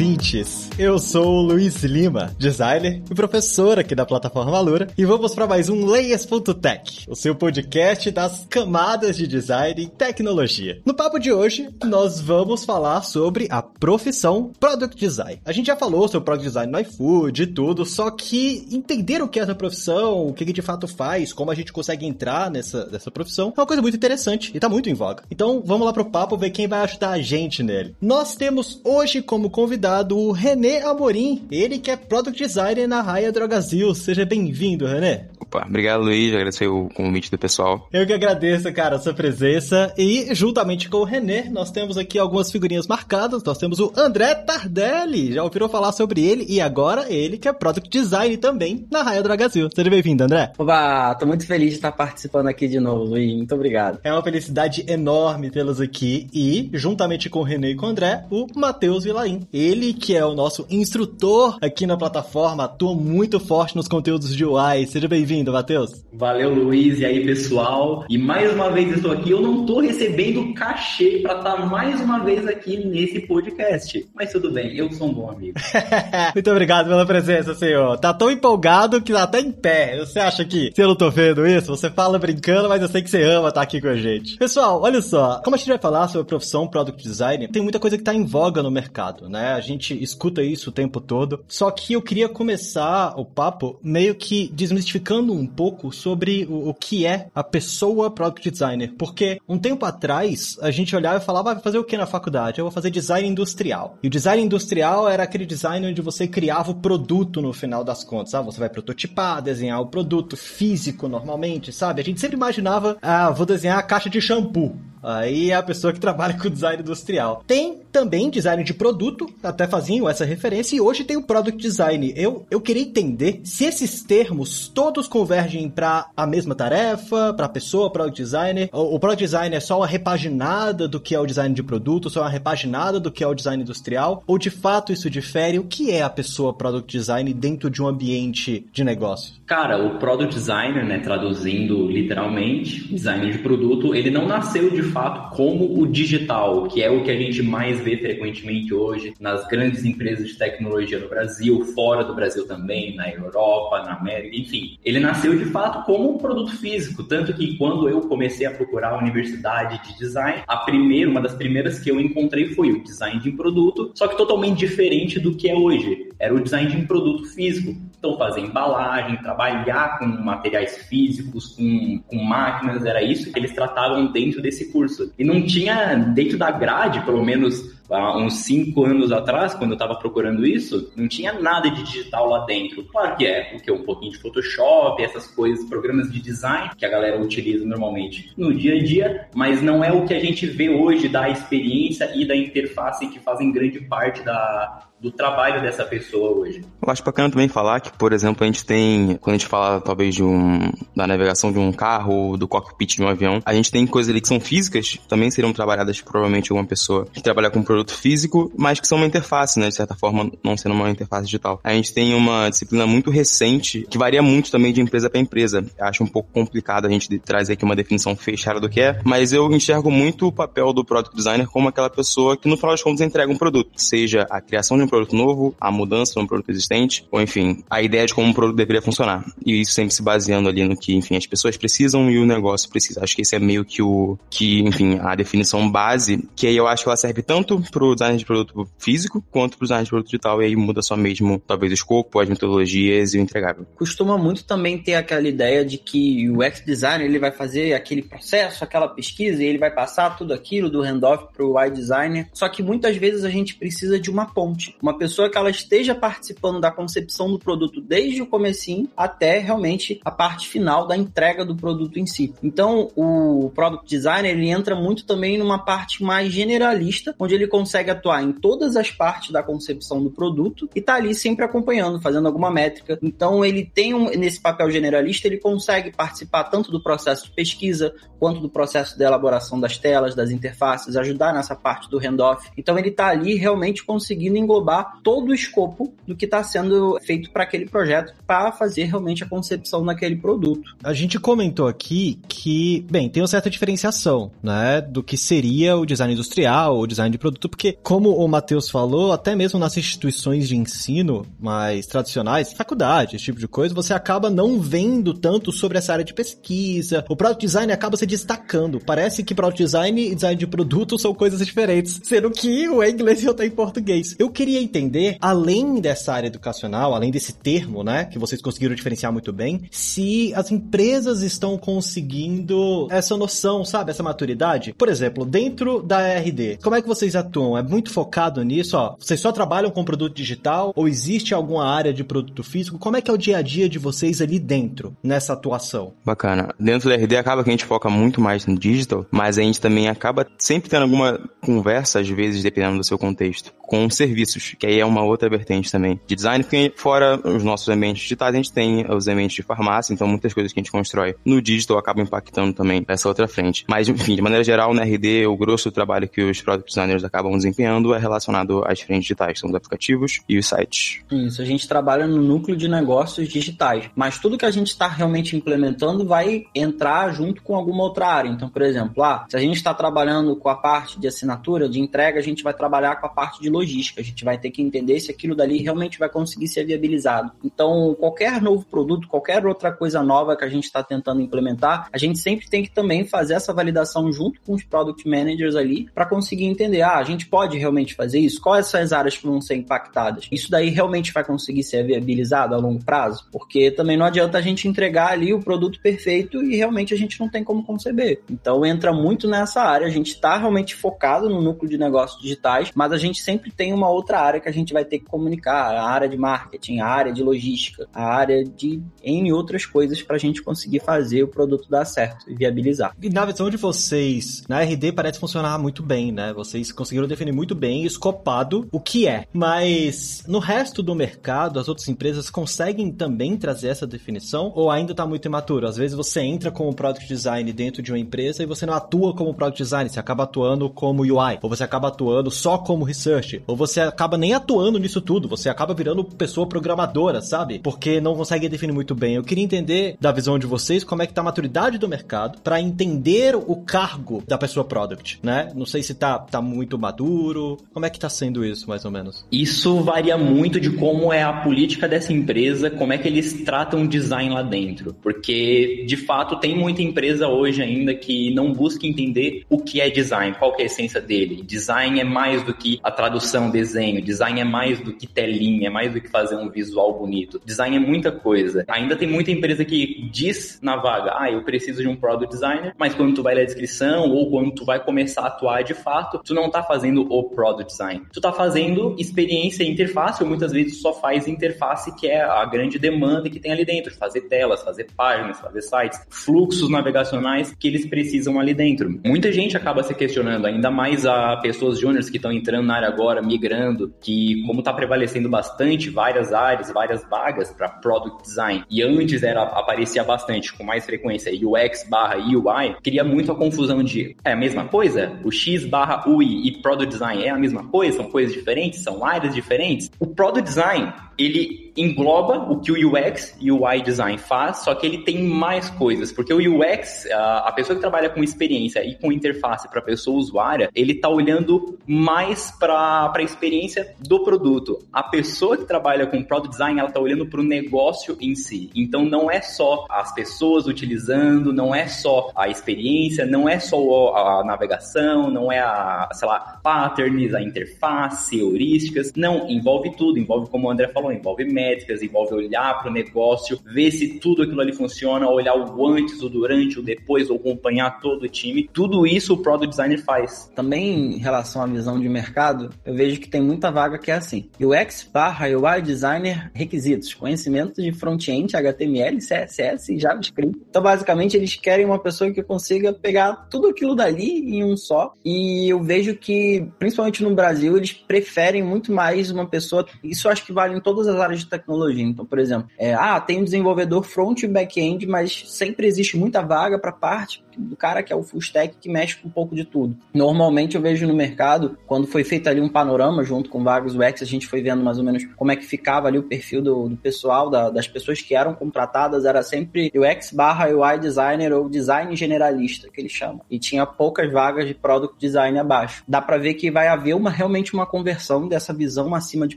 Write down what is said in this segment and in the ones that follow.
Ouvintes! Eu sou o Luiz Lima, designer e professor aqui da plataforma Lura, e vamos para mais um Layers.tech, o seu podcast das camadas de design e tecnologia. No papo de hoje, nós vamos falar sobre a profissão Product Design. A gente já falou sobre Product Design no iFood e tudo, só que entender o que é essa profissão, o que, que de fato faz, como a gente consegue entrar nessa, nessa profissão, é uma coisa muito interessante e tá muito em voga. Então vamos lá pro papo ver quem vai ajudar a gente nele. Nós temos hoje como convidado o René Amorim, ele que é Product Designer na Raia Drogazil. Seja bem-vindo, René. Opa, obrigado Luiz, agradecer o convite do pessoal. Eu que agradeço, cara, a sua presença. E juntamente com o René, nós temos aqui algumas figurinhas marcadas. Nós temos o André Tardelli, já ouviram falar sobre ele e agora ele que é Product Designer também na Raia Drogazil. Seja bem-vindo, André. Opa, tô muito feliz de estar participando aqui de novo, Luiz. Muito obrigado. É uma felicidade enorme tê-los aqui e, juntamente com o René e com o André, o Matheus Vilaim. Ele que é o nosso instrutor aqui na plataforma, atua muito forte nos conteúdos de UI. Seja bem-vindo, Matheus. Valeu, Luiz. E aí, pessoal? E mais uma vez estou aqui. Eu não estou recebendo cachê para estar tá mais uma vez aqui nesse podcast. Mas tudo bem, eu sou um bom amigo. muito obrigado pela presença, senhor. Tá tão empolgado que tá até em pé. Você acha que se eu não tô vendo isso, você fala brincando, mas eu sei que você ama estar tá aqui com a gente. Pessoal, olha só. Como a gente vai falar sobre a profissão Product Design, tem muita coisa que tá em voga no mercado, né? A gente escuta isso o tempo todo. Só que eu queria começar o papo meio que desmistificando um pouco sobre o, o que é a pessoa product designer. Porque um tempo atrás a gente olhava e falava, ah, vai fazer o que na faculdade? Eu vou fazer design industrial. E o design industrial era aquele design onde você criava o produto no final das contas. Ah, você vai prototipar, desenhar o produto físico normalmente, sabe? A gente sempre imaginava, ah, vou desenhar a caixa de shampoo. Aí é a pessoa que trabalha com design industrial. Tem também design de produto, até faziam essa referência, e hoje tem o product design. Eu, eu queria entender se esses termos todos convergem para a mesma tarefa, para a pessoa product designer. O, o product design é só uma repaginada do que é o design de produto, só uma repaginada do que é o design industrial, ou de fato isso difere? O que é a pessoa product design dentro de um ambiente de negócio? Cara, o product designer, né, traduzindo literalmente, design de produto, ele não nasceu de fato como o digital, que é o que a gente mais vê frequentemente hoje nas grandes empresas de tecnologia no Brasil, fora do Brasil também, na Europa, na América, enfim. Ele nasceu de fato como um produto físico, tanto que quando eu comecei a procurar a universidade de design, a primeira, uma das primeiras que eu encontrei foi o design de produto, só que totalmente diferente do que é hoje. Era o design de um produto físico. Então, fazer embalagem, trabalhar com materiais físicos, com, com máquinas, era isso que eles tratavam dentro desse curso. E não tinha, dentro da grade, pelo menos há uns cinco anos atrás, quando eu estava procurando isso, não tinha nada de digital lá dentro. Claro que é, porque um pouquinho de Photoshop, essas coisas, programas de design que a galera utiliza normalmente no dia a dia, mas não é o que a gente vê hoje da experiência e da interface que fazem grande parte da, do trabalho dessa pessoa hoje. Eu acho bacana também falar que, por exemplo, a gente tem, quando a gente fala talvez de um, da navegação de um carro ou do cockpit de um avião, a gente tem coisas ali que são físicas, também seriam trabalhadas provavelmente alguma pessoa que trabalha com produto físico, mas que são uma interface, né, de certa forma, não sendo uma interface digital. A gente tem uma disciplina muito recente, que varia muito também de empresa para empresa. Eu acho um pouco complicado a gente trazer aqui uma definição fechada do que é, mas eu enxergo muito o papel do product designer como aquela pessoa que no final das contas entrega um produto, seja a criação de um produto novo, a mudança de um produto existente, ou enfim, a ideia de como um produto deveria funcionar. E isso sempre se baseando ali no que, enfim, as pessoas precisam e o negócio precisa. Acho que esse é meio que o, que, enfim, a definição base, que aí eu acho que ela serve tanto pro design de produto físico quanto pro design de produto digital, e aí muda só mesmo, talvez, o escopo, as metodologias e o entregável. Costuma muito também ter aquela ideia de que o UX designer, ele vai fazer aquele processo, aquela pesquisa, e ele vai passar tudo aquilo do handoff pro UI designer, só que muitas vezes a gente precisa de uma ponte, uma pessoa que ela esteja participando da concepção do produto desde o comecinho até realmente a parte final da entrega do produto em si. Então, o product designer ele entra muito também numa parte mais generalista, onde ele consegue atuar em todas as partes da concepção do produto e tá ali sempre acompanhando, fazendo alguma métrica. Então ele tem um, nesse papel generalista, ele consegue participar tanto do processo de pesquisa quanto do processo de elaboração das telas, das interfaces, ajudar nessa parte do handoff. Então ele tá ali realmente conseguindo englobar todo o escopo do que está sendo feito para aquele projeto para fazer realmente a concepção daquele produto. A gente comentou aqui que, bem, tem uma certa diferenciação, né, do que seria o design industrial, o design de produto, porque como o Matheus falou, até mesmo nas instituições de ensino mais tradicionais, faculdade, esse tipo de coisa, você acaba não vendo tanto sobre essa área de pesquisa. O product design acaba se destacando. Parece que product design e design de produto são coisas diferentes, sendo que o é inglês e o tá em português. Eu queria entender, além dessa área educacional, além desse termo, né, que vocês conseguiram diferenciar muito bem, se as empresas estão conseguindo essa noção, sabe, essa maturidade. Por exemplo, dentro da RD, como é que vocês É muito focado nisso, ó? Vocês só trabalham com produto digital ou existe alguma área de produto físico? Como é que é o dia a dia de vocês ali dentro, nessa atuação? Bacana. Dentro da RD acaba que a gente foca muito mais no digital, mas a gente também acaba sempre tendo alguma conversa, às vezes, dependendo do seu contexto, com serviços, que aí é uma outra vertente também de design, porque fora os nossos ambientes digitais, a gente tem os ambientes de farmácia, então muitas coisas que a gente constrói no digital acabam impactando também essa outra frente. Mas, enfim, de maneira geral, na RD, o grosso do trabalho que os product designers acabam desempenhando é relacionado às frentes digitais, são os aplicativos e os sites. Isso, a gente trabalha no núcleo de negócios digitais, mas tudo que a gente está realmente implementando vai entrar junto com alguma outra área. Então, por exemplo, ah, se a gente está trabalhando com a parte de assinatura, de entrega, a gente vai trabalhar com a parte de logística. A gente vai ter que entender se aquilo dali realmente vai conseguir ser viabilizado. Então, qualquer novo produto, qualquer outra coisa nova que a gente está tentando implementar, a gente sempre tem que também fazer essa validação junto com os product managers ali para conseguir entender, ah, a gente pode realmente fazer isso? Quais são as áreas que vão ser impactadas? Isso daí realmente vai conseguir ser viabilizado a longo prazo? Porque também não adianta a gente entregar ali o produto perfeito e realmente a gente não tem como conceber. Então, entra muito nessa área. A gente está realmente focado no núcleo de negócios digitais, mas a gente sempre tem uma outra área que a gente vai ter que comunicar, a área de marketing, a área de logística, a área de em outras coisas para a gente conseguir fazer o produto dar certo e viabilizar. E na visão de vocês, na RD parece funcionar muito bem, né? Vocês conseguiram definir muito bem, escopado, o que é. Mas no resto do mercado, as outras empresas conseguem também trazer essa definição ou ainda está muito imaturo? Às vezes você entra como product design dentro de uma empresa e você não atua como product design, você acaba atuando como UI, ou você acaba atuando só como research, ou você acaba nem atuando nisso tudo, você acaba virando pessoa programadora, sabe? Porque não consegue definir muito bem. Eu queria entender da visão de vocês como é que tá a maturidade do mercado para entender o cargo da pessoa product, né? Não sei se tá, tá muito maduro, como é que tá sendo isso, mais ou menos? Isso varia muito de como é a política dessa empresa, como é que eles tratam o design lá dentro, porque de fato tem muita empresa hoje ainda que não busca entender o que é design, qual é a essência dele. Design é mais do que a tradução, desenho, design é mais do que telinha, é mais do que fazer um visual bonito. Design é muita coisa. Ainda tem muita empresa que diz na vaga, ah, eu preciso de um product designer, mas quando tu vai ler a descrição ou quando tu vai começar a atuar de fato, tu não tá fazendo o product design. Tu tá fazendo experiência interface, ou muitas vezes só faz interface, que é a grande demanda que tem ali dentro, fazer telas, fazer páginas, fazer sites, fluxos navegacionais que eles precisam ali dentro. Muita gente acaba se questionando, ainda mais a pessoas júniores que estão entrando na área agora, migrando, que como está prevalecendo bastante várias áreas, várias vagas para product design, e antes era aparecia bastante com mais frequência UX barra UI, cria muito a confusão de é a mesma coisa? O X barra UI e product design é a mesma coisa? São coisas diferentes? São áreas diferentes? O product design ele engloba o que o UX e o UI design faz, só que ele tem mais coisas, porque o UX, a pessoa que trabalha com experiência e com interface para a pessoa usuária, ele está olhando mais para a experiência do produto. A pessoa que trabalha com product design, ela está olhando para o negócio em si. Então não é só as pessoas utilizando, não é só a experiência, não é só a navegação, não é a, sei lá, patterns, a interface, heurísticas, não, envolve tudo, envolve como o André falou, envolve métricas, envolve olhar para o negócio, ver se tudo aquilo ali funciona, olhar o antes, o durante, o depois, acompanhar todo o time. Tudo isso o Product Designer faz. Também em relação à visão de mercado, eu vejo que tem muita vaga que é assim. UX barra UI Designer requisitos, conhecimento de front-end, HTML, CSS e JavaScript. Então, basicamente, eles querem uma pessoa que consiga pegar tudo aquilo dali em um só. E eu vejo que, principalmente no Brasil, eles preferem muito mais uma pessoa. Isso acho que vale em todas as áreas tecnologia. Então, por exemplo, é, ah, tem um desenvolvedor front e back-end, mas sempre existe muita vaga para parte do cara que é o full stack que mexe com um pouco de tudo. Normalmente eu vejo no mercado, quando foi feito ali um panorama junto com vários UX, a gente foi vendo mais ou menos como é que ficava ali o perfil do, do pessoal, da, das pessoas que eram contratadas, era sempre UX barra UI designer ou design generalista, que eles chamam. E tinha poucas vagas de product design abaixo. Dá para ver que vai haver uma realmente uma conversão dessa visão acima de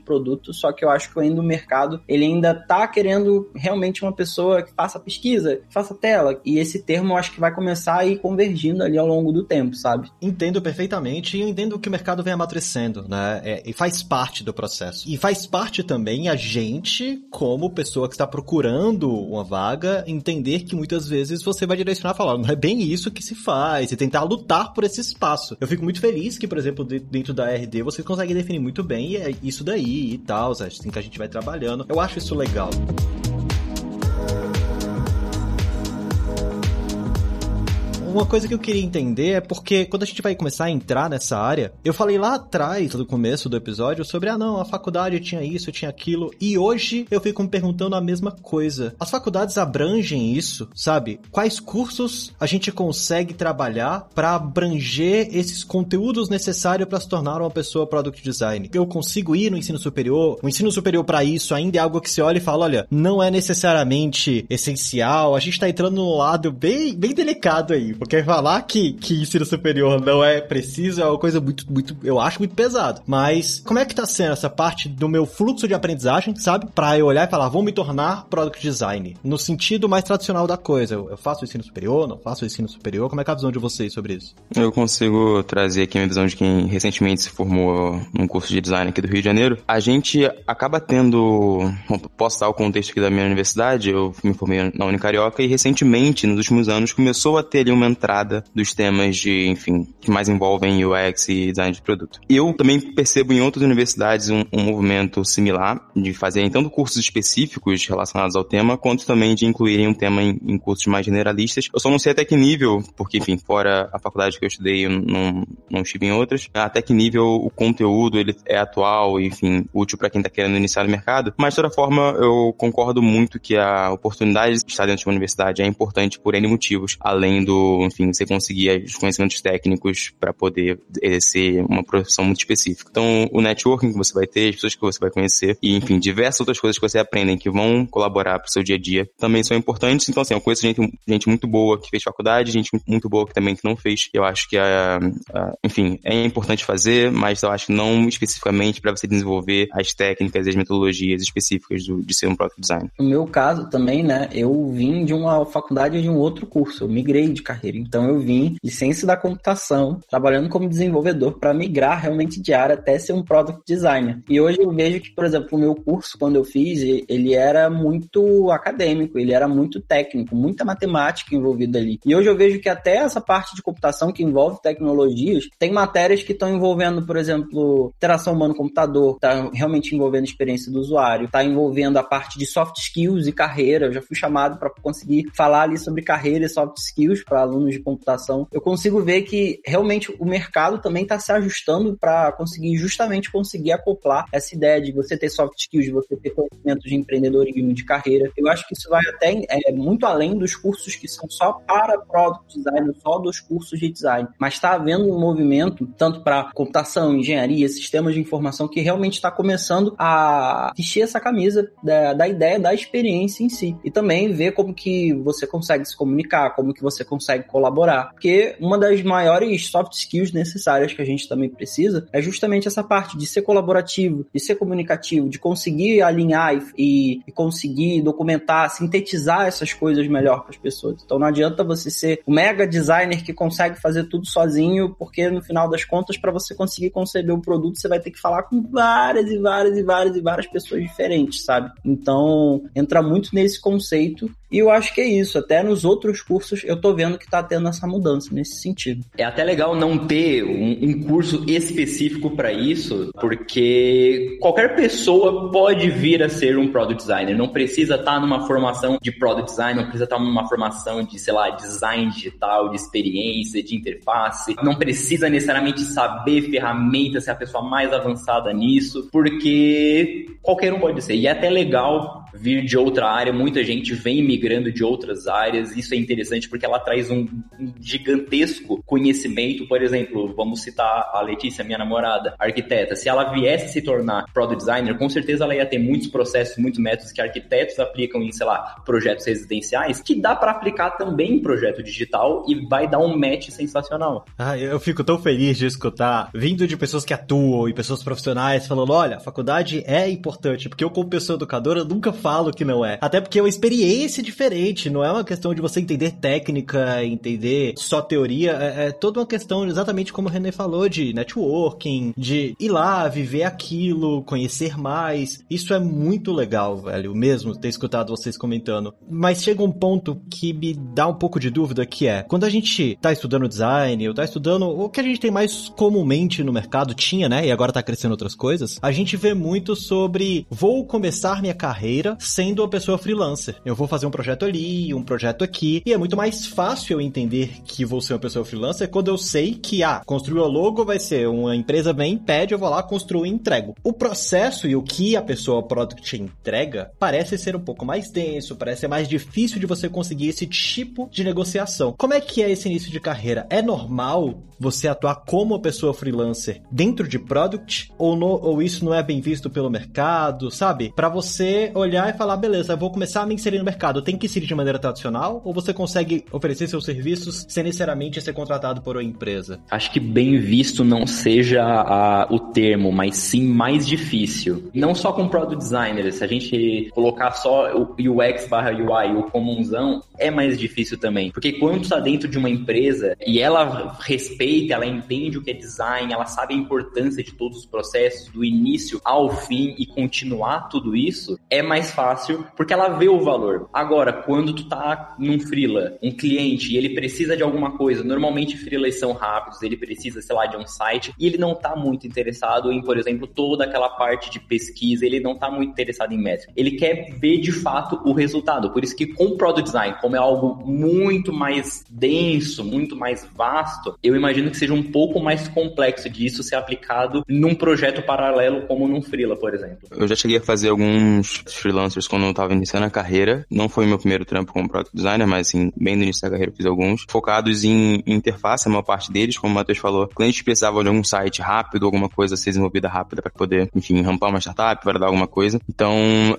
produto, só que eu acho que ainda o mercado, ele ainda tá querendo realmente uma pessoa que faça pesquisa, que faça tela, e esse termo eu acho que vai começar começar a ir convergindo ali ao longo do tempo, sabe? Entendo perfeitamente e entendo que o mercado vem amadurecendo, né? É, e faz parte do processo. E faz parte também a gente, como pessoa que está procurando uma vaga, entender que muitas vezes você vai direcionar e falar, não é bem isso que se faz, e tentar lutar por esse espaço. Eu fico muito feliz que, por exemplo, dentro da RD você consegue definir muito bem e é isso daí e tal, assim que a gente vai trabalhando. Eu acho isso legal. Uma coisa que eu queria entender é porque quando a gente vai começar a entrar nessa área, eu falei lá atrás, no começo do episódio, sobre, ah não, a faculdade tinha isso, tinha aquilo, e hoje eu fico me perguntando a mesma coisa. As faculdades abrangem isso, sabe? Quais cursos a gente consegue trabalhar para abranger esses conteúdos necessários para se tornar uma pessoa product design? Eu consigo ir no ensino superior? O ensino superior para isso ainda é algo que você olha e fala, olha, não é necessariamente essencial, a gente tá entrando num lado bem, bem delicado aí, porque falar que, que ensino superior não é preciso é uma coisa muito, muito, eu acho muito pesado. Mas como é que tá sendo essa parte do meu fluxo de aprendizagem, sabe? Pra eu olhar e falar, vou me tornar product design. No sentido mais tradicional da coisa. Eu, faço ensino superior, não faço ensino superior. Como é que é a visão de vocês sobre isso? Eu consigo trazer aqui a minha visão de quem recentemente se formou num curso de design aqui do Rio de Janeiro. A gente acaba tendo. Posso dar o contexto aqui da minha universidade? Eu me formei na Unicarioca e recentemente, nos últimos anos, começou a ter ali uma entrada dos temas de, enfim, que mais envolvem UX e design de produto. Eu também percebo em outras universidades um, um movimento similar de fazerem tanto cursos específicos relacionados ao tema, quanto também de incluírem um tema em, em cursos mais generalistas. Eu só não sei até que nível, porque, enfim, fora a faculdade que eu estudei, eu não, não estive em outras, até que nível o conteúdo ele é atual, enfim, útil para quem está querendo iniciar no mercado. Mas, de toda forma, eu concordo muito que a oportunidade de estar dentro de uma universidade é importante por N motivos, além do enfim, você conseguir os conhecimentos técnicos para poder exercer uma profissão muito específica. Então, o networking que você vai ter, as pessoas que você vai conhecer e, enfim, diversas outras coisas que você aprende que vão colaborar para o seu dia a dia também são importantes. Então, assim, eu conheço gente, gente muito boa que fez faculdade, gente muito boa que também que não fez. Eu acho que, a, a enfim, é importante fazer, mas eu acho que não especificamente para você desenvolver as técnicas e as metodologias específicas do, de ser um product design. No meu caso também, né, eu vim de uma faculdade de um outro curso, eu migrei de carreira então eu vim licença da computação, trabalhando como desenvolvedor para migrar realmente de área até ser um product designer. E hoje eu vejo que, por exemplo, o meu curso quando eu fiz, ele era muito acadêmico, ele era muito técnico, muita matemática envolvida ali. E hoje eu vejo que até essa parte de computação que envolve tecnologias, tem matérias que estão envolvendo, por exemplo, interação humano-computador, está realmente envolvendo experiência do usuário, está envolvendo a parte de soft skills e carreira. Eu já fui chamado para conseguir falar ali sobre carreira e soft skills para alunos de computação, eu consigo ver que realmente o mercado também está se ajustando para conseguir justamente conseguir acoplar essa ideia de você ter soft skills, de você ter conhecimento de empreendedorismo, de carreira. Eu acho que isso vai até é, muito além dos cursos que são só para product design, só dos cursos de design. Mas está havendo um movimento, tanto para computação, engenharia, sistemas de informação, que realmente está começando a vestir essa camisa da, da ideia da experiência em si. E também ver como que você consegue se comunicar, como que você consegue colaborar. Porque uma das maiores soft skills necessárias que a gente também precisa é justamente essa parte de ser colaborativo, de ser comunicativo, de conseguir alinhar e, e conseguir documentar, sintetizar essas coisas melhor para as pessoas. Então não adianta você ser o mega designer que consegue fazer tudo sozinho, porque no final das contas, para você conseguir conceber o produto, você vai ter que falar com várias e várias e várias e várias pessoas diferentes, sabe? Então entra muito nesse conceito e eu acho que é isso. Até nos outros cursos eu tô vendo que tá tendo essa mudança nesse sentido. É até legal não ter um, um curso específico para isso, porque qualquer pessoa pode vir a ser um product designer. Não precisa estar tá numa formação de product design, não precisa estar tá numa formação de, sei lá, design digital, de experiência, de interface. Não precisa necessariamente saber ferramentas, ser a pessoa mais avançada nisso, porque qualquer um pode ser. E é até legal vir de outra área. Muita gente vem migrando de outras áreas. Isso é interessante porque ela traz um, gigantesco conhecimento. Por exemplo, vamos citar a Letícia, minha namorada, arquiteta. Se ela viesse se tornar product designer, com certeza ela ia ter muitos processos, muitos métodos que arquitetos aplicam em, sei lá, projetos residenciais, que dá para aplicar também em projeto digital e vai dar um match sensacional. Ah, eu fico tão feliz de escutar, vindo de pessoas que atuam e pessoas profissionais, falando: olha, faculdade é importante, porque eu, como pessoa educadora, nunca falo que não é. Até porque é uma experiência diferente, não é uma questão de você entender técnica, entender só teoria, é, é toda uma questão exatamente como o René falou, de networking, de ir lá, viver aquilo, conhecer mais. Isso é muito legal, velho, mesmo ter escutado vocês comentando. Mas chega um ponto que me dá um pouco de dúvida, que é, quando a gente tá estudando design, ou tá estudando o que a gente tem mais comumente no mercado, tinha, né, e agora tá crescendo outras coisas, a gente vê muito sobre vou começar minha carreira sendo uma pessoa freelancer. Eu vou fazer um projeto ali, um projeto aqui. E é muito mais fácil eu entender que vou ser uma pessoa freelancer quando eu sei que, ah, construir o logo vai ser uma empresa vem, pede, eu vou lá, construo e entrego. O processo e o que a pessoa product entrega parece ser um pouco mais denso, parece ser mais difícil de você conseguir esse tipo de negociação. Como é que é esse início de carreira? É normal você atuar como uma pessoa freelancer dentro de product ou, no, ou isso não é bem visto pelo mercado, sabe? Para você olhar e falar, beleza, vou começar a me inserir no mercado, tem que ser de maneira tradicional ou você consegue oferecer seus serviços sem necessariamente ser contratado por uma empresa? Acho que bem visto não seja a, o termo, mas sim mais difícil. Não só com product designer, se a gente colocar só o UX barra UI, o comunzão, é mais difícil também. Porque quando está dentro de uma empresa e ela respeita, ela entende o que é design, ela sabe a importância de todos os processos, do início ao fim e continuar tudo isso, é mais fácil porque ela vê o valor. Agora, quando tu tá num freela, um cliente, e ele precisa de alguma coisa, normalmente freelas são rápidos, ele precisa, sei lá, de um site, e ele não tá muito interessado em, por exemplo, toda aquela parte de pesquisa, ele não tá muito interessado em métrica. Ele quer ver de fato o resultado. Por isso que com o product design, como é algo muito mais denso, muito mais vasto, eu imagino que seja um pouco mais complexo disso ser aplicado num projeto paralelo como num freela, por exemplo. Eu já cheguei a fazer alguns freelancers quando eu tava iniciando a carreira, não foi meu primeiro trampo como product designer, mas assim, bem no início da carreira fiz alguns, focados em, interface, a maior parte deles, como o Matheus falou, clientes precisavam de algum site rápido, alguma coisa a ser desenvolvida rápida para poder, enfim, rampar uma startup, para dar alguma coisa. Então,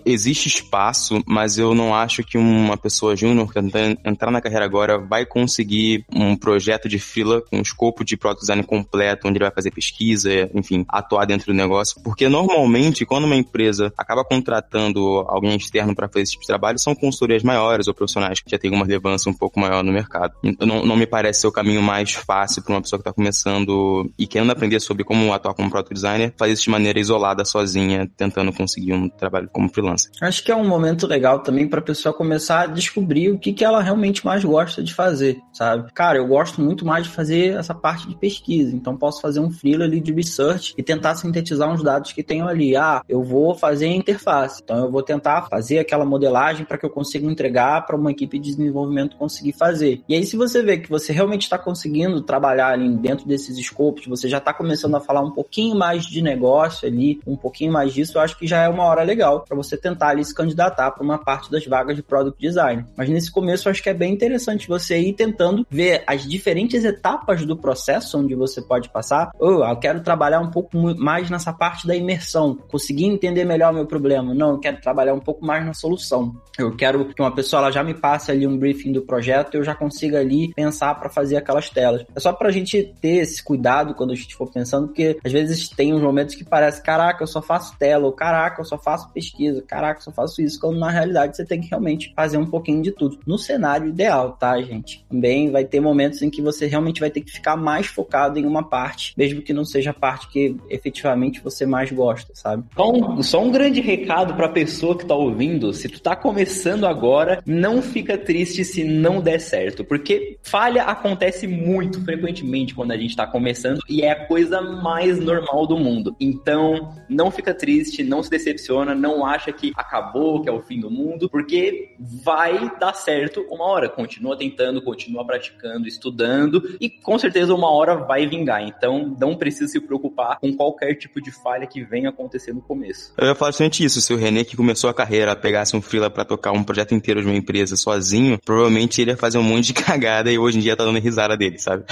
existe espaço, mas eu não acho que uma pessoa júnior que entrar na carreira agora vai conseguir um projeto de fila com escopo de product design completo, onde ele vai fazer pesquisa, enfim, atuar dentro do negócio, porque normalmente quando uma empresa acaba contratando alguém externo para fazer esse tipo de trabalho, são consultorias maiores ou profissionais que já têm uma relevância um pouco maior no mercado. Não, não me parece ser o caminho mais fácil para uma pessoa que está começando e querendo aprender sobre como atuar como product designer, fazer isso de maneira isolada, sozinha, tentando conseguir um trabalho como freelancer. Acho que é um momento legal também para a pessoa começar a descobrir o que, que ela realmente mais gosta de fazer, sabe? Cara, eu gosto muito mais de fazer essa parte de pesquisa, então posso fazer um freela ali de research e tentar sintetizar uns dados que tenho ali. Ah, eu vou fazer interface, então eu vou tentar fazer aquela modelagem para que eu consiga entregar para uma equipe de desenvolvimento conseguir fazer. E aí, se você vê que você realmente está conseguindo trabalhar ali dentro desses escopos, você já está começando a falar um pouquinho mais de negócio ali, um pouquinho mais disso, eu acho que já é uma hora legal para você tentar ali se candidatar para uma parte das vagas de product design. Mas nesse começo, eu acho que é bem interessante você ir tentando ver as diferentes etapas do processo onde você pode passar. Oh, eu quero trabalhar um pouco mais nessa parte da imersão, conseguir entender melhor o meu problema. Não, eu quero trabalhar um pouco mais na solução. Eu quero que uma pessoa ela já me passe ali um briefing do projeto, eu já consiga ali pensar para fazer aquelas telas. É só pra gente ter esse cuidado quando a gente for pensando, porque às vezes tem uns momentos que parece, caraca, eu só faço tela, ou caraca, eu só faço pesquisa, caraca, eu só faço isso, quando na realidade você tem que realmente fazer um pouquinho de tudo. No cenário ideal, tá, gente? Também vai ter momentos em que você realmente vai ter que ficar mais focado em uma parte, mesmo que não seja a parte que efetivamente você mais gosta, sabe? Só um, só um grande recado pra pessoa que tá ouvindo, se tu tá começando agora, não fica triste se não der certo, porque falha acontece muito frequentemente quando a gente tá começando e é a coisa mais normal do mundo. Então, não fica triste, não se decepciona, não acha que acabou, que é o fim do mundo, porque vai dar certo uma hora. Continua tentando, continua praticando, estudando e com certeza uma hora vai vingar. Então, não precisa se preocupar com qualquer tipo de falha que venha acontecer no começo. Eu ia falar justamente isso. Se o René que começou a carreira pegasse um freela para tocar um projeto inteiro de uma empresa sozinho, provavelmente ele ia fazer um monte de cagada e hoje em dia tá dando risada dele, sabe?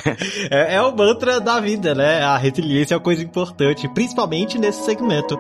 é, é o mantra da vida, né? A resiliência é uma coisa importante, principalmente nesse segmento.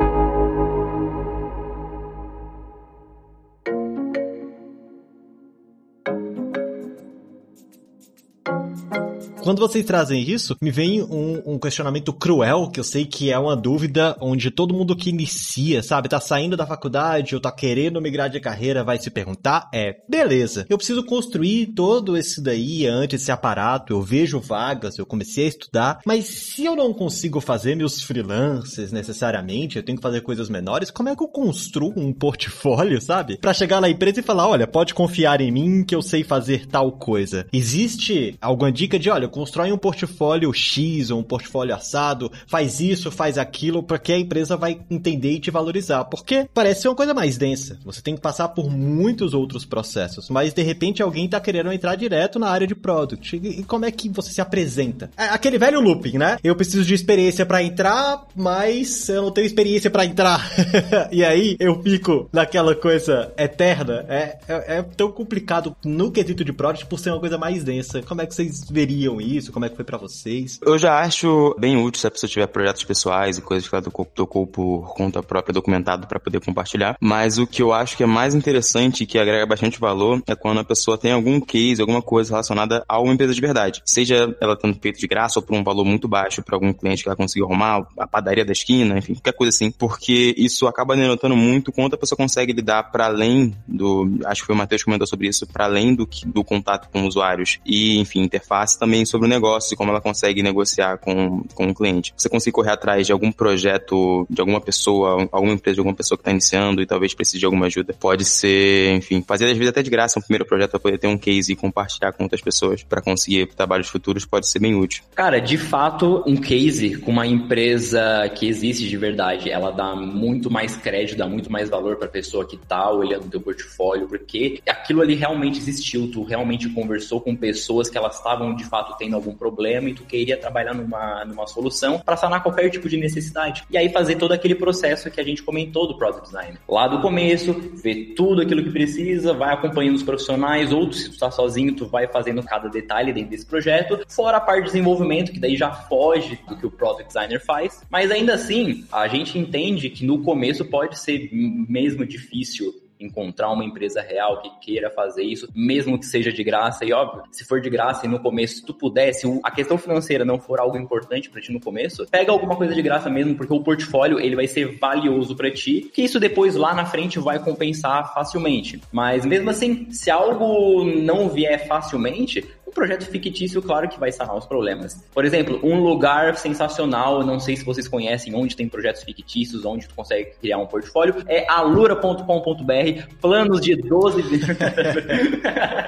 Quando vocês trazem isso, me vem um, um, questionamento cruel, que eu sei que é uma dúvida onde todo mundo que inicia, sabe, tá saindo da faculdade ou tá querendo migrar de carreira vai se perguntar, é, beleza, eu preciso construir todo esse daí antes, esse aparato, eu vejo vagas, eu comecei a estudar, mas se eu não consigo fazer meus freelancers necessariamente, eu tenho que fazer coisas menores, como é que eu construo um portfólio, sabe? Para chegar na empresa e falar, olha, pode confiar em mim que eu sei fazer tal coisa. Existe alguma dica de, olha, constrói um portfólio X ou um portfólio assado, faz isso, faz aquilo, porque a empresa vai entender e te valorizar. Porque parece ser uma coisa mais densa. Você tem que passar por muitos outros processos, mas de repente alguém tá querendo entrar direto na área de product. E como é que você se apresenta? É aquele velho looping, né? Eu preciso de experiência para entrar, mas eu não tenho experiência para entrar. e aí eu fico naquela coisa eterna. É, é, é tão complicado no quesito de product por ser uma coisa mais densa. Como é que vocês veriam isso? Como é que foi para vocês? Eu já acho bem útil se a pessoa tiver projetos pessoais e coisas que ela tocou por conta própria, documentado para poder compartilhar. Mas o que eu acho que é mais interessante e que agrega bastante valor é quando a pessoa tem algum case, alguma coisa relacionada a uma empresa de verdade. Seja ela tendo feito de graça ou por um valor muito baixo para algum cliente que ela conseguiu arrumar, a padaria da esquina, enfim, qualquer coisa assim. Porque isso acaba denotando muito quanto a pessoa consegue lidar para além do. Acho que foi o Matheus que comentou sobre isso, para além do, do contato com usuários e, enfim, interface também sobre o negócio e como ela consegue negociar com, com o cliente. Você consegue correr atrás de algum projeto, de alguma pessoa, alguma empresa de alguma pessoa que está iniciando e talvez precise de alguma ajuda. Pode ser, enfim, fazer às vezes até de graça um primeiro projeto para poder ter um case e compartilhar com outras pessoas para conseguir trabalhos futuros pode ser bem útil. Cara, de fato, um case com uma empresa que existe de verdade, ela dá muito mais crédito, dá muito mais valor para a pessoa que tá olhando o teu portfólio, porque aquilo ali realmente existiu, tu realmente conversou com pessoas que elas estavam de fato tendo algum problema e tu queria trabalhar numa, numa solução para sanar qualquer tipo de necessidade. E aí fazer todo aquele processo que a gente comentou do Product Design. Lá do começo, ver tudo aquilo que precisa, vai acompanhando os profissionais, ou se tu tá sozinho, tu vai fazendo cada detalhe dentro desse projeto, fora a parte de desenvolvimento, que daí já foge do que o Product Designer faz. Mas ainda assim, a gente entende que no começo pode ser mesmo difícil encontrar uma empresa real que queira fazer isso, mesmo que seja de graça. E óbvio, se for de graça e no começo, se tu pudesse, a questão financeira não for algo importante para ti no começo, pega alguma coisa de graça mesmo, porque o portfólio ele vai ser valioso para ti, que isso depois lá na frente vai compensar facilmente. Mas mesmo assim, se algo não vier facilmente, projeto fictício, claro que vai sanar os problemas. Por exemplo, um lugar sensacional, não sei se vocês conhecem onde tem projetos fictícios, onde tu consegue criar um portfólio, é alura.com.br, planos de 12...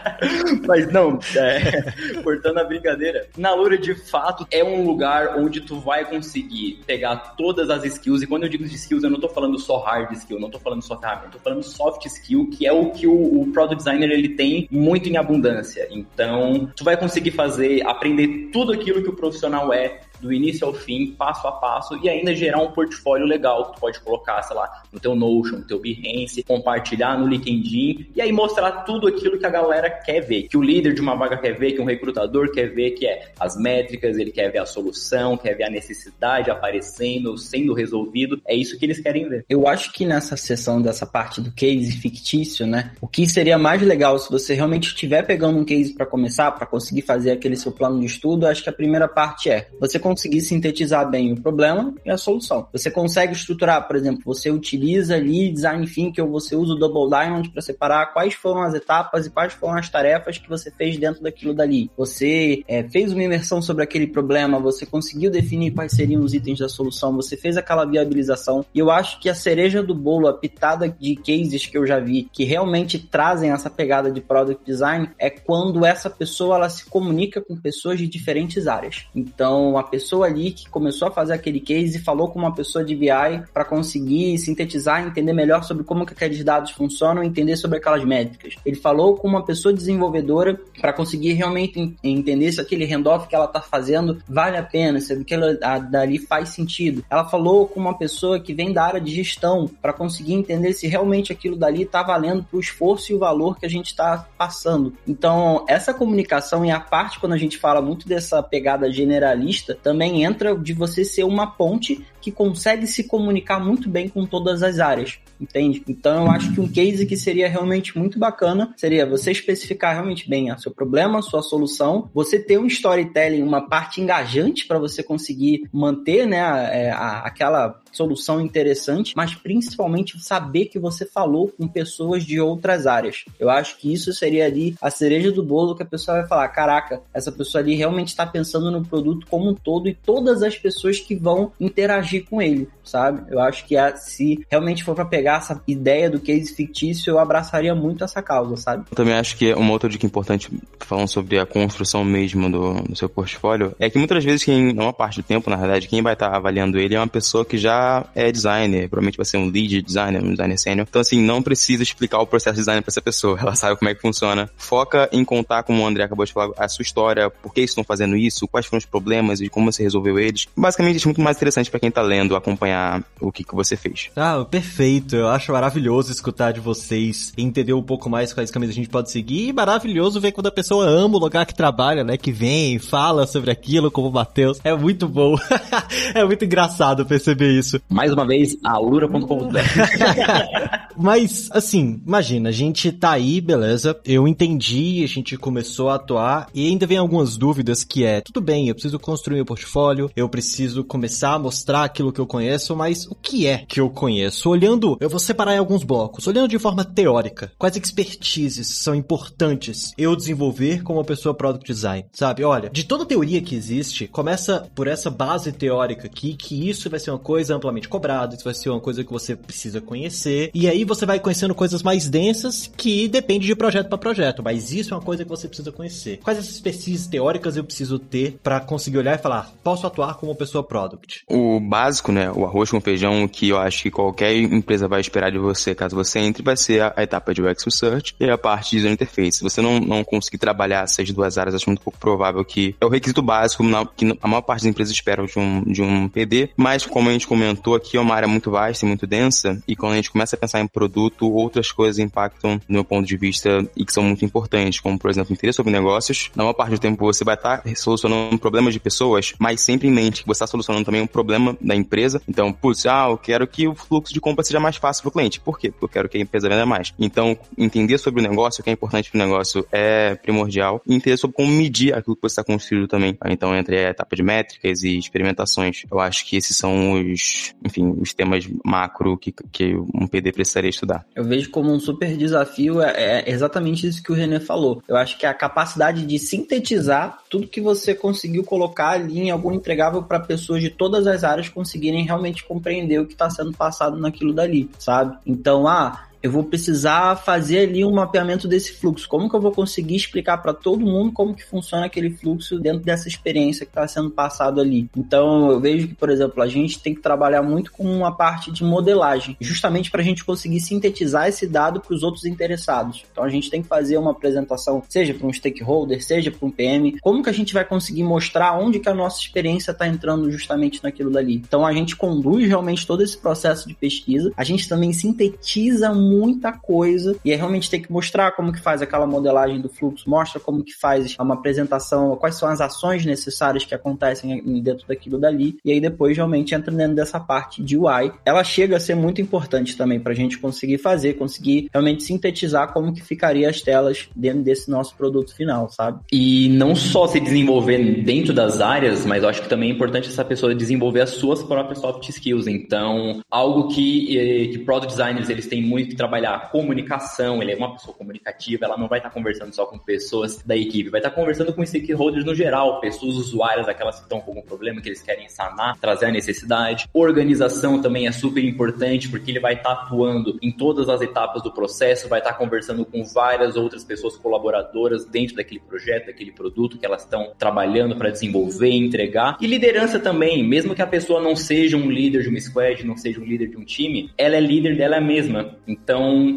Mas não, é, cortando a brincadeira, na Alura, de fato, é um lugar onde tu vai conseguir pegar todas as skills, e quando eu digo de skills, eu não tô falando só hard skill, não tô falando só ferramenta, tô falando soft skill, que é o que o, o product designer ele tem muito em abundância. Então, tu vai conseguir fazer, aprender tudo aquilo que o profissional é do início ao fim, passo a passo, e ainda gerar um portfólio legal que tu pode colocar, sei lá, no teu Notion, no teu Behance, compartilhar no LinkedIn, e aí mostrar tudo aquilo que a galera quer ver, que o líder de uma vaga quer ver, que um recrutador quer ver, que é as métricas, ele quer ver a solução, quer ver a necessidade aparecendo, sendo resolvido, é isso que eles querem ver. Eu acho que nessa sessão dessa parte do case fictício, né, o que seria mais legal se você realmente estiver pegando um case para começar, para conseguir fazer aquele seu plano de estudo, acho que a primeira parte é você conseguir sintetizar bem o problema e a solução. Você consegue estruturar, por exemplo, você utiliza ali design thinking ou você usa o double diamond para separar quais foram as etapas e quais foram as tarefas que você fez dentro daquilo dali. Você é, fez uma imersão sobre aquele problema, você conseguiu definir quais seriam os itens da solução, você fez aquela viabilização. E eu acho que a cereja do bolo, a pitada de cases que eu já vi, que realmente trazem essa pegada de product design, é quando essa pessoa ela se comunica com pessoas de diferentes áreas. Então, a pessoa ali que começou a fazer aquele case falou com uma pessoa de BI para conseguir sintetizar, entender melhor sobre como que aqueles dados funcionam, entender sobre aquelas métricas. Ele falou com uma pessoa desenvolvedora para conseguir realmente entender se aquele handoff que ela está fazendo vale a pena, se aquilo dali faz sentido. Ela falou com uma pessoa que vem da área de gestão para conseguir entender se realmente aquilo dali está valendo para o esforço e o valor que a gente está passando. Então, essa comunicação e a parte quando a gente fala muito dessa pegada generalista, também entra de você ser uma ponte que consegue se comunicar muito bem com todas as áreas, entende? Então eu acho que um case que seria realmente muito bacana seria você especificar realmente bem o seu problema, a sua solução, você ter um storytelling, uma parte engajante para você conseguir manter, né, a, é, a, aquela solução interessante, mas principalmente saber que você falou com pessoas de outras áreas. Eu acho que isso seria ali a cereja do bolo que a pessoa vai falar: caraca, essa pessoa ali realmente está pensando no produto como um todo e todas as pessoas que vão interagir com ele, sabe? Eu acho que a, se realmente for para pegar essa ideia do case fictício, eu abraçaria muito essa causa, sabe? Eu também acho que uma outra dica importante, falando sobre a construção mesmo do, do seu portfólio, é que muitas vezes, quem, uma parte do tempo, na verdade, quem vai estar tá avaliando ele é uma pessoa que já é designer, provavelmente vai ser um lead designer, um designer sênior. Então, assim, não precisa explicar o processo de design para essa pessoa. Ela sabe como é que funciona. Foca em contar, como o André acabou de falar, a sua história, por que estão fazendo isso, quais foram os problemas e como você resolveu eles. Basicamente, é muito mais interessante para quem tá lendo acompanhar o que, que você fez. Ah, perfeito. Eu acho maravilhoso escutar de vocês, entender um pouco mais quais caminhos a gente pode seguir. E maravilhoso ver quando a pessoa ama o lugar que trabalha, né? Que vem, fala sobre aquilo, como o Matheus. É muito bom. é muito engraçado perceber isso. Mais uma vez, alura.com.br. Mas, assim, imagina, a gente tá aí, beleza, eu entendi, a gente começou a atuar e ainda vem algumas dúvidas que é, tudo bem, eu preciso construir meu portfólio, eu preciso começar a mostrar aquilo que eu conheço, mas o que é que eu conheço? Olhando, eu vou separar em alguns blocos, olhando de forma teórica, quais expertises são importantes eu desenvolver como pessoa product design, sabe? Olha, de toda teoria que existe, começa por essa base teórica aqui, que isso vai ser uma coisa amplamente cobrada, isso vai ser uma coisa que você precisa conhecer, e aí você vai conhecendo coisas mais densas que depende de projeto para projeto, mas isso é uma coisa que você precisa conhecer. Quais essas pesquisas teóricas eu preciso ter para conseguir olhar e falar, posso atuar como pessoa product? O básico, né, o arroz com feijão que eu acho que qualquer empresa vai esperar de você, caso você entre, vai ser a, etapa de UX Research e a parte de user interface. Se você não, não conseguir trabalhar essas duas áreas, acho muito pouco provável que é o requisito básico na, que a maior parte das empresas esperam de um, de um PD, mas como a gente comentou aqui, é uma área muito vasta e muito densa, e quando a gente começa a pensar em produto, outras coisas impactam no meu ponto de vista e que são muito importantes, como, por exemplo, interesse sobre negócios. Na maior parte do tempo você vai estar solucionando problemas de pessoas, mas sempre em mente que você está solucionando também um problema da empresa. Então, putz, ah, eu quero que o fluxo de compra seja mais fácil para o cliente. Por quê? Porque eu quero que a empresa venda mais. Então, entender sobre o negócio, o que é importante para o negócio é primordial. E entender sobre como medir aquilo que você está construindo também. Então, entre a etapa de métricas e experimentações, eu acho que esses são os, enfim, os temas macro que, que um PD precisaria estudar. Eu vejo como um super desafio é, é exatamente isso que o René falou. Eu acho que a capacidade de sintetizar tudo que você conseguiu colocar ali em algum entregável para pessoas de todas as áreas conseguirem realmente compreender o que está sendo passado naquilo dali, sabe? Então, ah, eu vou precisar fazer ali um mapeamento desse fluxo. Como que eu vou conseguir explicar para todo mundo como que funciona aquele fluxo dentro dessa experiência que está sendo passado ali? Então, eu vejo que, por exemplo, a gente tem que trabalhar muito com uma parte de modelagem, justamente para a gente conseguir sintetizar esse dado para os outros interessados. Então, a gente tem que fazer uma apresentação, seja para um stakeholder, seja para um PM, como que a gente vai conseguir mostrar onde que a nossa experiência está entrando justamente naquilo dali. Então, a gente conduz realmente todo esse processo de pesquisa, a gente também sintetiza muita coisa e é realmente ter que mostrar como que faz aquela modelagem do fluxo, mostra como que faz uma apresentação, quais são as ações necessárias que acontecem dentro daquilo dali, e aí depois realmente entra dentro dessa parte de UI. Ela chega a ser muito importante também para a gente conseguir fazer, conseguir realmente sintetizar como que ficaria as telas dentro desse nosso produto final, sabe? E não só se desenvolver dentro das áreas, mas eu acho que também é importante essa pessoa desenvolver as suas próprias soft skills. Então, algo que, eh, que product designers eles têm muito que trabalhar, comunicação, ele é uma pessoa comunicativa, ela não vai estar conversando só com pessoas da equipe, vai estar conversando com stakeholders no geral, pessoas usuárias, aquelas que estão com algum problema que eles querem sanar, trazer a necessidade. Organização também é super importante, porque ele vai estar atuando em todas as etapas do processo, vai estar conversando com várias outras pessoas colaboradoras dentro daquele projeto, daquele produto que elas estão trabalhando para desenvolver, entregar. E liderança também, mesmo que a pessoa não seja um líder de uma squad, não seja um líder de um time, ela é líder dela mesma. Então,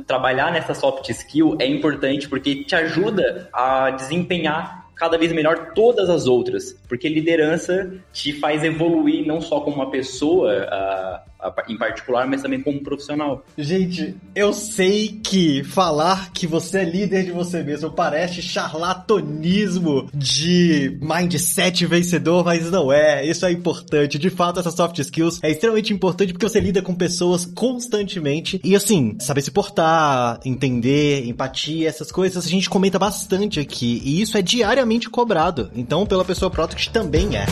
trabalhar nessa soft skill é importante porque te ajuda a desempenhar cada vez melhor todas as outras, porque liderança te faz evoluir não só como uma pessoa uh, em particular, mas também como profissional. Gente, eu sei que falar que você é líder de você mesmo parece charlatanismo de mindset vencedor, mas não é. Isso é importante. De fato, essa soft skills é extremamente importante porque você lida com pessoas constantemente e assim, saber se portar, entender, empatia, essas coisas a gente comenta bastante aqui e isso é diariamente cobrado. Então, pela pessoa Product também é.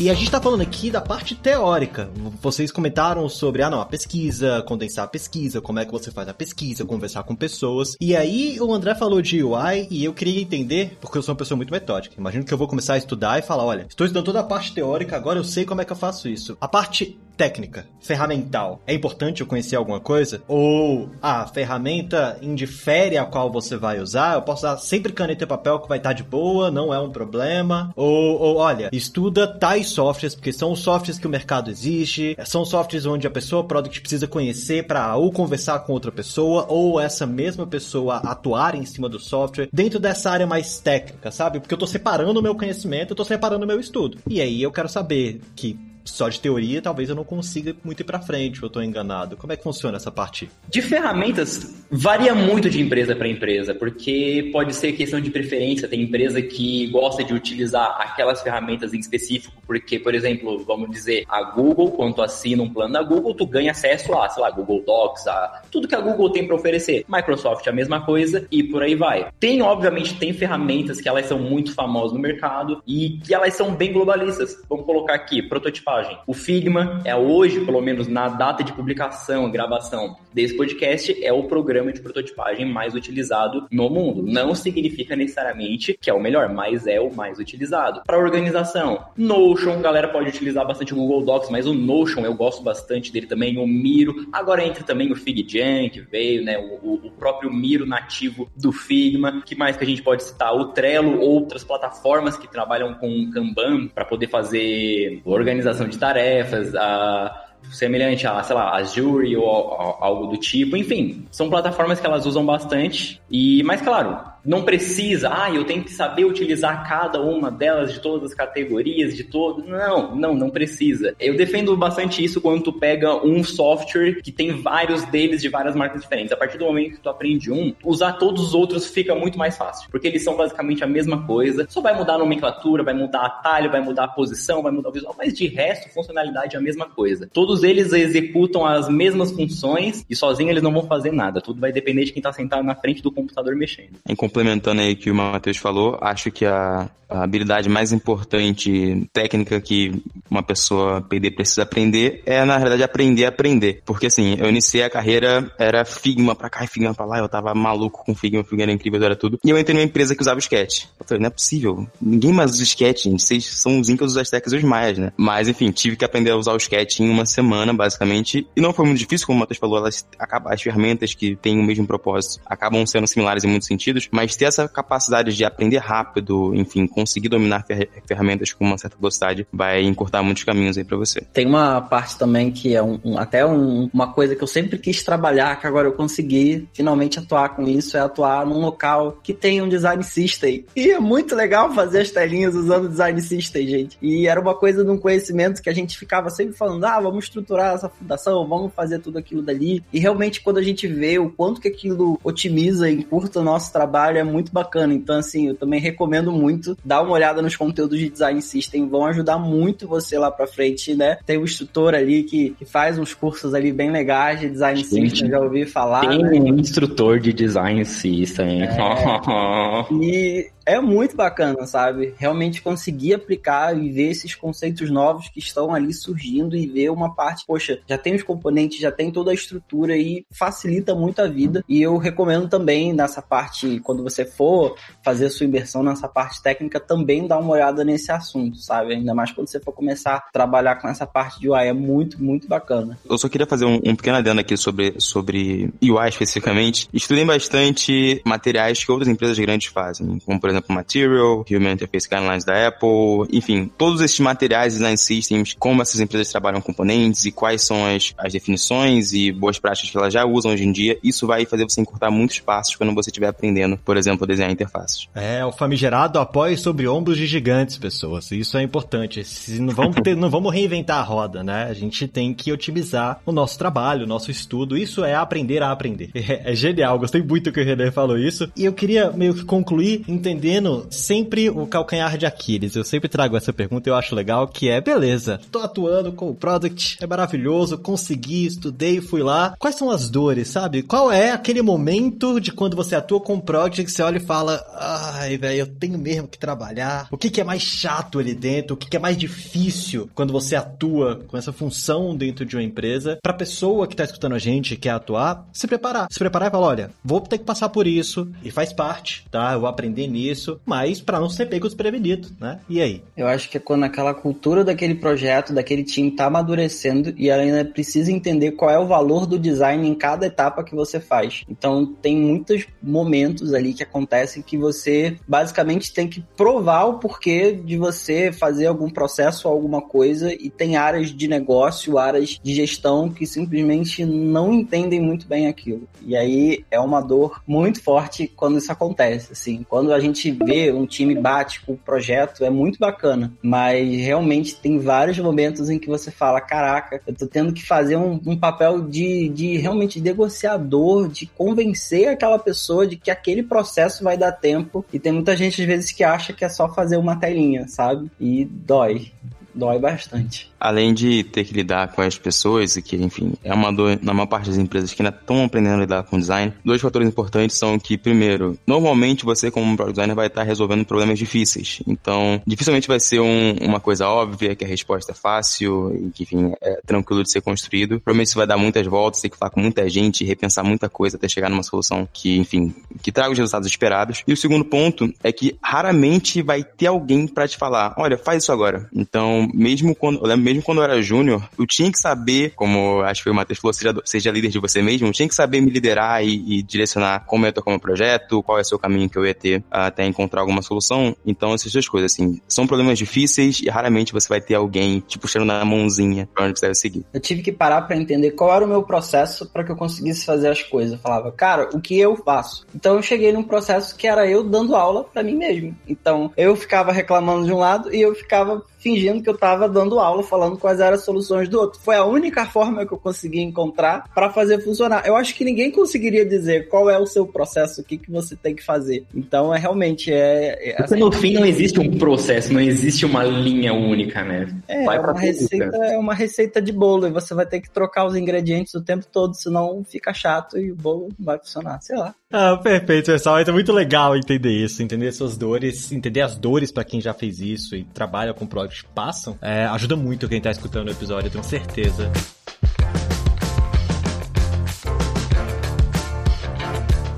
E a gente tá falando aqui da parte teórica. Vocês comentaram sobre, ah não, a pesquisa, condensar a pesquisa, como é que você faz a pesquisa, conversar com pessoas. E aí o André falou de UI e eu queria entender, porque eu sou uma pessoa muito metódica. Imagino que eu vou começar a estudar e falar, olha, estou estudando toda a parte teórica, agora eu sei como é que eu faço isso. A parte técnica, ferramental, é importante eu conhecer alguma coisa? Ou a ferramenta indifere a qual você vai usar? Eu posso usar sempre caneta e papel que vai estar de boa, não é um problema? Ou, ou olha, estuda tais softwares, porque são os softwares que o mercado existe, são softwares onde a pessoa product precisa conhecer para ou conversar com outra pessoa, ou essa mesma pessoa atuar em cima do software, dentro dessa área mais técnica, sabe? Porque eu tô separando o meu conhecimento, eu tô separando o meu estudo. E aí eu quero saber que só de teoria, talvez eu não consiga muito ir para frente, eu estou enganado. Como é que funciona essa parte? De ferramentas, varia muito de empresa para empresa, porque pode ser questão de preferência. Tem empresa que gosta de utilizar aquelas ferramentas em específico, porque, por exemplo, vamos dizer, a Google, quando tu assina um plano da Google, tu ganha acesso a, sei lá, Google Docs, a tudo que a Google tem para oferecer. Microsoft a mesma coisa e por aí vai. Tem, obviamente, tem ferramentas que elas são muito famosas no mercado e que elas são bem globalistas. Vamos colocar aqui, prototipar O Figma é hoje, pelo menos na data de publicação, gravação desse podcast, é o programa de prototipagem mais utilizado no mundo. Não significa necessariamente que é o melhor, mas é o mais utilizado. Para organização, Notion, galera pode utilizar bastante o Google Docs, mas o Notion eu gosto bastante dele também, o Miro. Agora entra também o FigJam, que veio, né? O, o próprio Miro nativo do Figma. que mais que a gente pode citar? O Trello, outras plataformas que trabalham com Kanban para poder fazer organização de tarefas, a semelhante a, sei lá, Azure ou, ou algo do tipo. Enfim, são plataformas que elas usam bastante. E, mas claro, não precisa, ah, eu tenho que saber utilizar cada uma delas de todas as categorias, de todo. Não, não, não precisa. Eu defendo bastante isso quando tu pega um software que tem vários deles de várias marcas diferentes. A partir do momento que tu aprende um, usar todos os outros fica muito mais fácil, porque eles são basicamente a mesma coisa. Só vai mudar a nomenclatura, vai mudar atalho, vai mudar a posição, vai mudar o visual, mas de resto, funcionalidade é a mesma coisa. Todos eles executam as mesmas funções e sozinho eles não vão fazer nada. Tudo vai depender de quem está sentado na frente do computador mexendo. Complementando aí o que o Matheus falou, acho que a, a habilidade mais importante técnica que uma pessoa PD precisa aprender é, na verdade, aprender a aprender. Porque, assim, eu iniciei a carreira, era Figma pra cá e Figma pra lá, eu tava maluco com Figma, Figma era incrível, era tudo. E eu entrei numa empresa que usava o Sketch. Eu falei, não é possível. Ninguém mais usa Sketch, gente. Vocês são os Incas, os Aztecas e os Maias, né? Mas, enfim, tive que aprender a usar o Sketch em uma semana, basicamente. E não foi muito difícil, como o Matheus falou, elas as ferramentas que têm o mesmo propósito acabam sendo similares em muitos sentidos, mas ter essa capacidade de aprender rápido, enfim, conseguir dominar fer ferramentas com uma certa velocidade vai encurtar muitos caminhos aí para você. Tem uma parte também que é um, um até um, uma coisa que eu sempre quis trabalhar, que agora eu consegui finalmente atuar com isso, é atuar num local que tem um design system. E é muito legal fazer as telinhas usando design system, gente. E era uma coisa de um conhecimento que a gente ficava sempre falando, ah, vamos estruturar essa fundação, vamos fazer tudo aquilo dali. E realmente quando a gente vê o quanto que aquilo otimiza e encurta o nosso trabalho, é muito bacana. Então, assim, eu também recomendo muito dar uma olhada nos conteúdos de Design System, vão ajudar muito você lá pra frente, né? Tem um instrutor ali que, que faz uns cursos ali bem legais de Design Gente, System, já ouvi falar. Tem né? um instrutor de Design System. É. e é muito bacana, sabe? Realmente conseguir aplicar e ver esses conceitos novos que estão ali surgindo e ver uma parte, poxa, já tem os componentes, já tem toda a estrutura e facilita muito a vida. E eu recomendo também nessa parte, quando você for fazer a sua imersão nessa parte técnica, também dar uma olhada nesse assunto, sabe? Ainda mais quando você for começar a trabalhar com essa parte de UI, é muito, muito bacana. Eu só queria fazer um, um pequeno adendo aqui sobre, sobre UI especificamente. Estudem bastante materiais que outras empresas grandes fazem, como por exemplo, Material, Human Interface Guidelines da Apple, enfim, todos esses materiais, design systems, como essas empresas trabalham componentes e quais são as, as definições e boas práticas que elas já usam hoje em dia, isso vai fazer você encurtar muitos passos quando você estiver aprendendo, por exemplo, desenhar interfaces. É, o famigerado apoio sobre ombros de gigantes, pessoas. Isso é importante. Não vamos ter, não vamos reinventar a roda, né? A gente tem que otimizar o nosso trabalho, o nosso estudo. Isso é aprender a aprender. É, é genial. Gostei muito que o René falou isso. E eu queria meio que concluir entendendo sempre o calcanhar de Aquiles. Eu sempre trago essa pergunta eu acho legal, que é, beleza, tô atuando com o Product, é maravilhoso, consegui, estudei, fui lá. Quais são as dores, sabe? Qual é aquele momento de quando você atua com o Product que você olha e fala, ai, velho, eu tenho mesmo que trabalhar. O que, que é mais chato ali dentro? O que, que é mais difícil quando você atua com essa função dentro de uma empresa? Pra pessoa que tá escutando a gente, que quer atuar, se preparar. Se preparar e falar, olha, vou ter que passar por isso e faz parte, tá? Eu vou aprender nisso mas para não ser pego desprevenido, né? E aí? Eu acho que é quando aquela cultura daquele projeto, daquele time tá amadurecendo e ela ainda precisa entender qual é o valor do design em cada etapa que você faz. Então tem muitos momentos ali que acontecem que você basicamente tem que provar o porquê de você fazer algum processo ou alguma coisa e tem áreas de negócio, áreas de gestão que simplesmente não entendem muito bem aquilo. E aí é uma dor muito forte quando isso acontece, assim. Quando a gente vê um time bate com o projeto é muito bacana, mas realmente tem vários momentos em que você fala: caraca, eu tô tendo que fazer um, um papel de, de realmente negociador, de convencer aquela pessoa de que aquele processo vai dar tempo. E tem muita gente às vezes que acha que é só fazer uma telinha, sabe? E dói dói bastante. Além de ter que lidar com as pessoas, e que, enfim, é uma dor na maior parte das empresas que ainda estão aprendendo a lidar com design, dois fatores importantes são que, primeiro, normalmente você, como product designer, vai estar resolvendo problemas difíceis. Então, dificilmente vai ser um, uma coisa óbvia, que a resposta é fácil e que, enfim, é tranquilo de ser construído. Provavelmente você vai dar muitas voltas, ter que falar com muita gente, repensar muita coisa até chegar numa solução que, enfim, que traga os resultados esperados. E o segundo ponto é que raramente vai ter alguém para te falar, olha, faz isso agora. Então, mesmo quando, eu lembro mesmo quando eu era júnior, eu tinha que saber, como acho que o Matheus falou, seja, seja líder de você mesmo, eu tinha que saber me liderar e, e direcionar como eu ia tocar meu projeto, qual é o seu caminho que eu ia ter até encontrar alguma solução. Então, essas duas coisas, assim, são problemas difíceis e raramente você vai ter alguém te puxando na mãozinha pra onde você deve seguir. Eu tive que parar para entender qual era o meu processo para que eu conseguisse fazer as coisas. Eu falava, cara, o que eu faço? Então, eu cheguei num processo que era eu dando aula para mim mesmo. Então, eu ficava reclamando de um lado e eu ficava fingindo que eu estava dando aula, falando quais eram as soluções do outro. Foi a única forma que eu consegui encontrar para fazer funcionar. Eu acho que ninguém conseguiria dizer qual é o seu processo, o que, que você tem que fazer. Então, é realmente é. é Porque assim, no fim não existe um processo, não existe uma linha única, né? É, é uma, receita, é uma receita de bolo e você vai ter que trocar os ingredientes o tempo todo, senão fica chato e o bolo não vai funcionar. Sei lá. Ah, perfeito, pessoal. É muito legal entender isso, entender suas dores, entender as dores para quem já fez isso e trabalha com product passam. É, ajuda muito quem tá escutando o episódio, eu tenho certeza.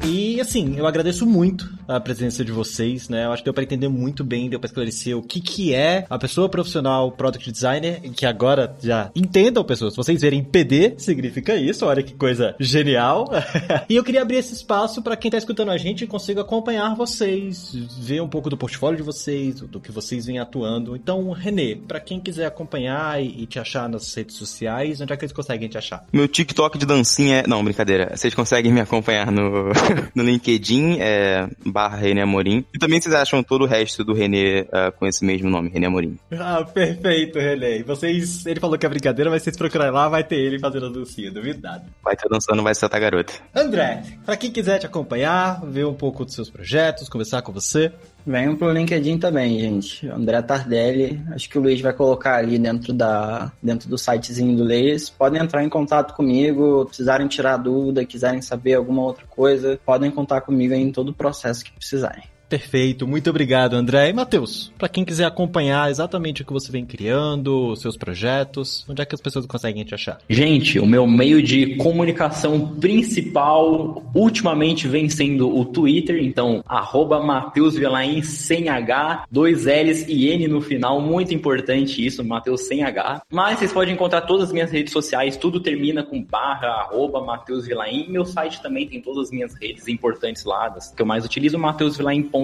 E assim, eu agradeço muito a presença de vocês, né? Eu acho que deu para entender muito bem, deu para esclarecer o que que é a pessoa profissional product designer, que agora já entendam pessoas. Se vocês verem PD, significa isso. Olha que coisa genial. e eu queria abrir esse espaço para quem tá escutando a gente consiga acompanhar vocês, ver um pouco do portfólio de vocês, do que vocês vêm atuando. Então, Renê, para quem quiser acompanhar e, te achar nas redes sociais, onde é que eles conseguem te achar? Meu TikTok de dancinha é, não, brincadeira. Vocês conseguem me acompanhar no no LinkedIn, é barra René Amorim. E também vocês acham todo o resto do René uh, com esse mesmo nome, René Amorim. Ah, perfeito, René. Vocês, ele falou que é brincadeira, mas vocês procurarem lá, vai ter ele fazendo a dancinha, duvidado. Vai ter dançando, vai ser a garota. André, pra quem quiser te acompanhar, ver um pouco dos seus projetos, conversar com você, Venham pro LinkedIn também, gente. André Tardelli, acho que o Luiz vai colocar ali dentro, da, dentro do sitezinho do Leis. Podem entrar em contato comigo, precisarem tirar dúvida, quiserem saber alguma outra coisa, podem contar comigo em todo o processo que precisarem. Perfeito, muito obrigado, André. E Matheus, para quem quiser acompanhar exatamente o que você vem criando, os seus projetos, onde é que as pessoas conseguem te achar? Gente, o meu meio de comunicação principal ultimamente vem sendo o Twitter, então arroba Matheus Velain sem H, dois L's e N no final, muito importante isso, Matheus sem H. Mas vocês podem encontrar todas as minhas redes sociais, tudo termina com barra, arroba Matheus. Meu site também tem todas as minhas redes importantes lá, que eu mais utilizo, matheusvilain.com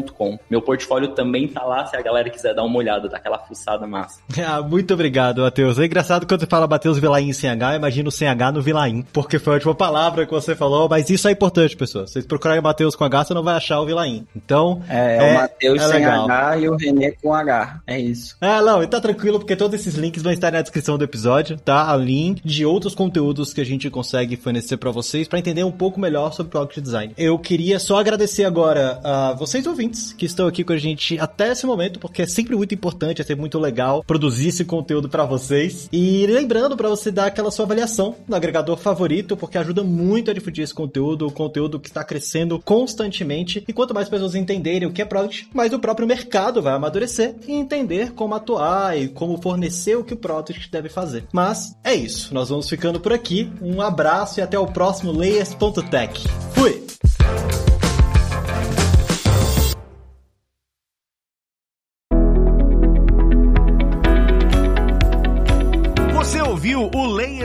meu portfólio também tá lá se a galera quiser dar uma olhada, daquela fuçada massa. Ah, muito obrigado, Matheus. É engraçado quando você fala Matheus Vilaim sem H, eu imagino sem H no Vilaim, porque foi a última palavra que você falou, mas isso é importante, pessoal. Se vocês procurarem Matheus com H, você não vai achar o Vilaim. Então. É, é, é o Matheus é sem legal. H e o Renê com H. É isso. É, não, e tá tranquilo, porque todos esses links vão estar na descrição do episódio, tá? A link de outros conteúdos que a gente consegue fornecer para vocês para entender um pouco melhor sobre Product Design. Eu queria só agradecer agora a vocês ouvintes ouvintes que estão aqui com a gente até esse momento, porque é sempre muito importante, é sempre muito legal produzir esse conteúdo para vocês. E lembrando para você dar aquela sua avaliação no agregador favorito, porque ajuda muito a difundir esse conteúdo, o conteúdo que está crescendo constantemente. E quanto mais pessoas entenderem o que é product, mais o próprio mercado vai amadurecer e entender como atuar e como fornecer o que o product deve fazer. Mas é isso, nós vamos ficando por aqui. Um abraço e até o próximo Layers.tech. Fui!